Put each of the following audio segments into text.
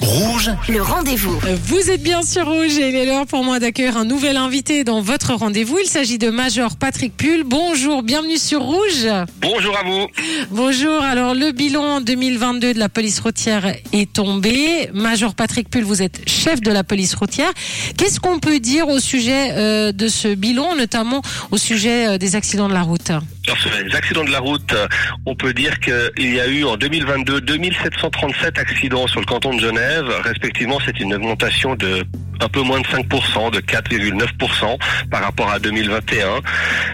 Rouge, le rendez-vous. Vous êtes bien sur Rouge et il est l'heure pour moi d'accueillir un nouvel invité dans votre rendez-vous. Il s'agit de Major Patrick Pull. Bonjour, bienvenue sur Rouge. Bonjour à vous. Bonjour, alors le bilan 2022 de la police routière est tombé. Major Patrick Pull, vous êtes chef de la police routière. Qu'est-ce qu'on peut dire au sujet euh, de ce bilan, notamment au sujet euh, des accidents de la route? Sur les accidents de la route, euh, on peut dire qu'il y a eu en 2022 2737 accidents sur le canton de Genève. Respectivement, c'est une augmentation de un peu moins de 5%, de 4,9% par rapport à 2021.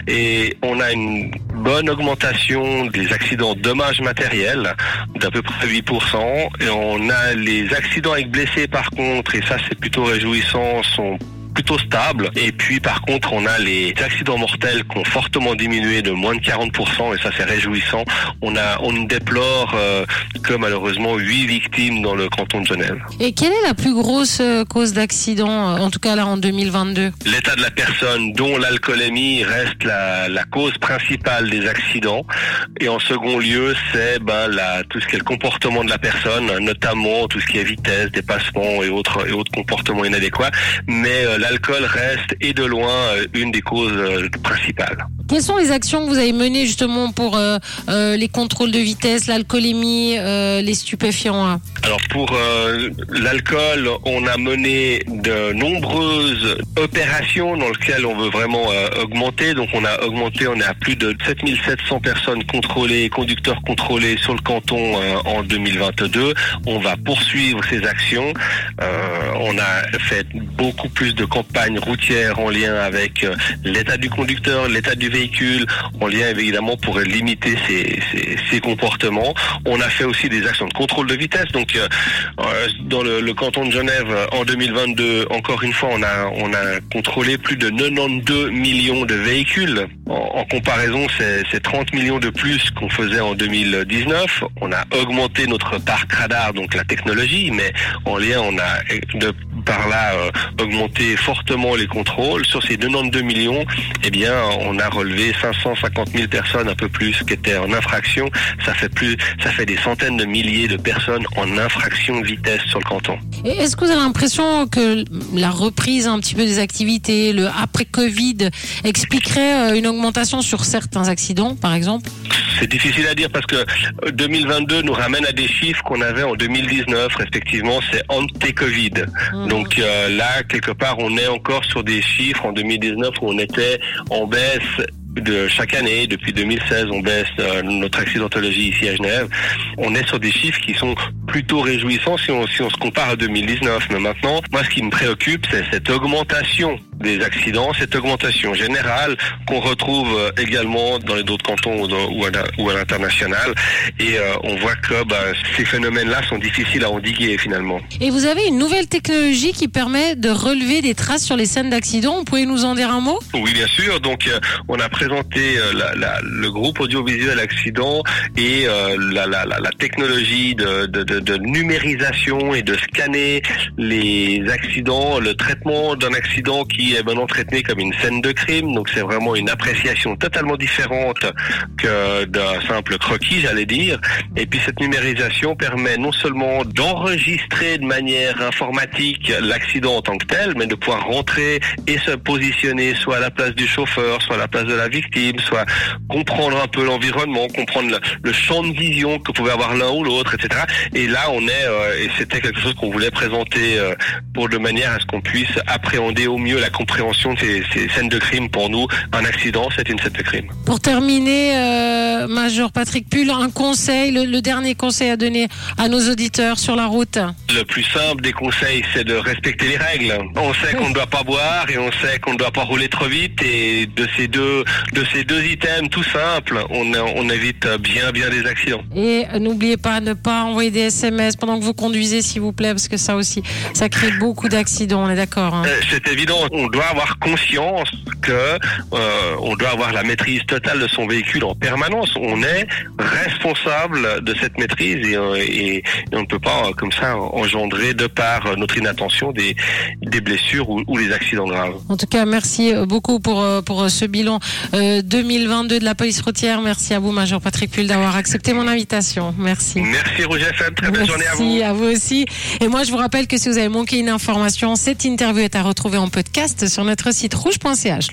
Et on a une bonne augmentation des accidents dommages matériels d'à peu près 8%. Et on a les accidents avec blessés par contre, et ça c'est plutôt réjouissant, sont plutôt stable. Et puis par contre, on a les accidents mortels qui ont fortement diminué de moins de 40%, et ça c'est réjouissant. On a, on déplore euh, que malheureusement 8 victimes dans le canton de Genève. Et quelle est la plus grosse euh, cause d'accident, euh, en tout cas là en 2022 L'état de la personne, dont l'alcoolémie reste la, la, cause principale des accidents. Et en second lieu, c'est ben, la, tout ce qui est le comportement de la personne, notamment tout ce qui est vitesse, dépassement et autres, et autres comportements inadéquats. Mais l'alcool reste et de loin euh, une des causes euh, principales. Quelles sont les actions que vous avez menées justement pour euh, les contrôles de vitesse, l'alcoolémie, les stupéfiants hein? Alors pour l'alcool, on a mené de nombreuses opérations dans lesquelles on veut vraiment augmenter. Donc on a augmenté, on est à plus de 7700 personnes contrôlées, conducteurs contrôlés sur le canton en 2022. On va poursuivre ces actions. on a fait beaucoup plus de campagne routière en lien avec euh, l'état du conducteur, l'état du véhicule, en lien évidemment pour limiter ces, comportements. On a fait aussi des actions de contrôle de vitesse. Donc euh, euh, dans le, canton de Genève en 2022, encore une fois, on a on a contrôlé plus de 92 millions de véhicules. En, comparaison, c'est 30 millions de plus qu'on faisait en 2019. On a augmenté notre parc radar, donc la technologie, mais en lien, on a de par là augmenté fortement les contrôles. Sur ces 92 millions, eh bien, on a relevé 550 000 personnes, un peu plus, qui étaient en infraction. Ça fait plus, ça fait des centaines de milliers de personnes en infraction vitesse sur le canton. Est-ce que vous avez l'impression que la reprise un petit peu des activités, le après Covid, expliquerait euh, une augmentation sur certains accidents, par exemple? C'est difficile à dire parce que 2022 euh, nous ramène à des chiffres qu'on avait en 2019, respectivement, c'est ante-Covid. Mmh. Donc euh, là, quelque part, on est encore sur des chiffres en 2019 où on était en baisse de chaque année, depuis 2016, on baisse euh, notre accidentologie ici à Genève. On est sur des chiffres qui sont plutôt réjouissants si on, si on se compare à 2019. Mais maintenant, moi, ce qui me préoccupe, c'est cette augmentation des accidents, cette augmentation générale qu'on retrouve euh, également dans les autres cantons ou, ou à l'international. Et euh, on voit que bah, ces phénomènes-là sont difficiles à endiguer finalement. Et vous avez une nouvelle technologie qui permet de relever des traces sur les scènes d'accidents. Vous pouvez nous en dire un mot? Oui, bien sûr. Donc, on a présenté la, la, le groupe audiovisuel accident et la, la, technologie de, de, de, de numérisation et de scanner les accidents, le traitement d'un accident qui est maintenant traité comme une scène de crime. Donc c'est vraiment une appréciation totalement différente que d'un simple croquis, j'allais dire. Et puis cette numérisation permet non seulement d'enregistrer de manière informatique l'accident en tant que tel, mais de pouvoir rentrer et se positionner soit à la place du chauffeur, soit à la place de la victime, soit comprendre un peu l'environnement, comprendre le, champ de vision que pouvait avoir l'un ou l'autre, etc. Et là, on est, euh, et c'était quelque chose qu'on voulait présenter euh, pour de manière à ce qu'on puisse appréhender au mieux la compréhension de ces, scènes de crime. Pour nous, un accident, c'est une scène de crime. Pour terminer, euh, Major Patrick Pull, un conseil, le, dernier conseil à donner à nos auditeurs sur la route Le plus simple des conseils, c'est de respecter les règles. On sait qu'on ne doit pas boire et on sait qu'on ne doit pas rouler trop vite. Et de ces deux, de ces deux items tout simples, on, on évite bien, bien des accidents. Et n'oubliez pas de ne pas envoyer des SMS pendant que vous conduisez, s'il vous plaît, parce que ça aussi, ça crée beaucoup d'accidents, on est d'accord. Hein. Euh, c'est évident on doit avoir conscience que euh, on doit avoir la maîtrise totale de son véhicule en permanence. On est responsable de cette maîtrise et, euh, et, on ne peut pas comme ça engendrer de par notre inattention des, des blessures ou, ou les accidents graves. En tout cas, merci beaucoup pour pour ce bilan 2022 de la police routière. Merci à vous, Major Patrick Pull, d'avoir accepté mon invitation. Merci. Merci Roger Très bonne journée à vous. Merci à vous aussi. Et moi, je vous rappelle que si vous avez manqué une information, cette interview est à retrouver en podcast sur notre site rouge.ch.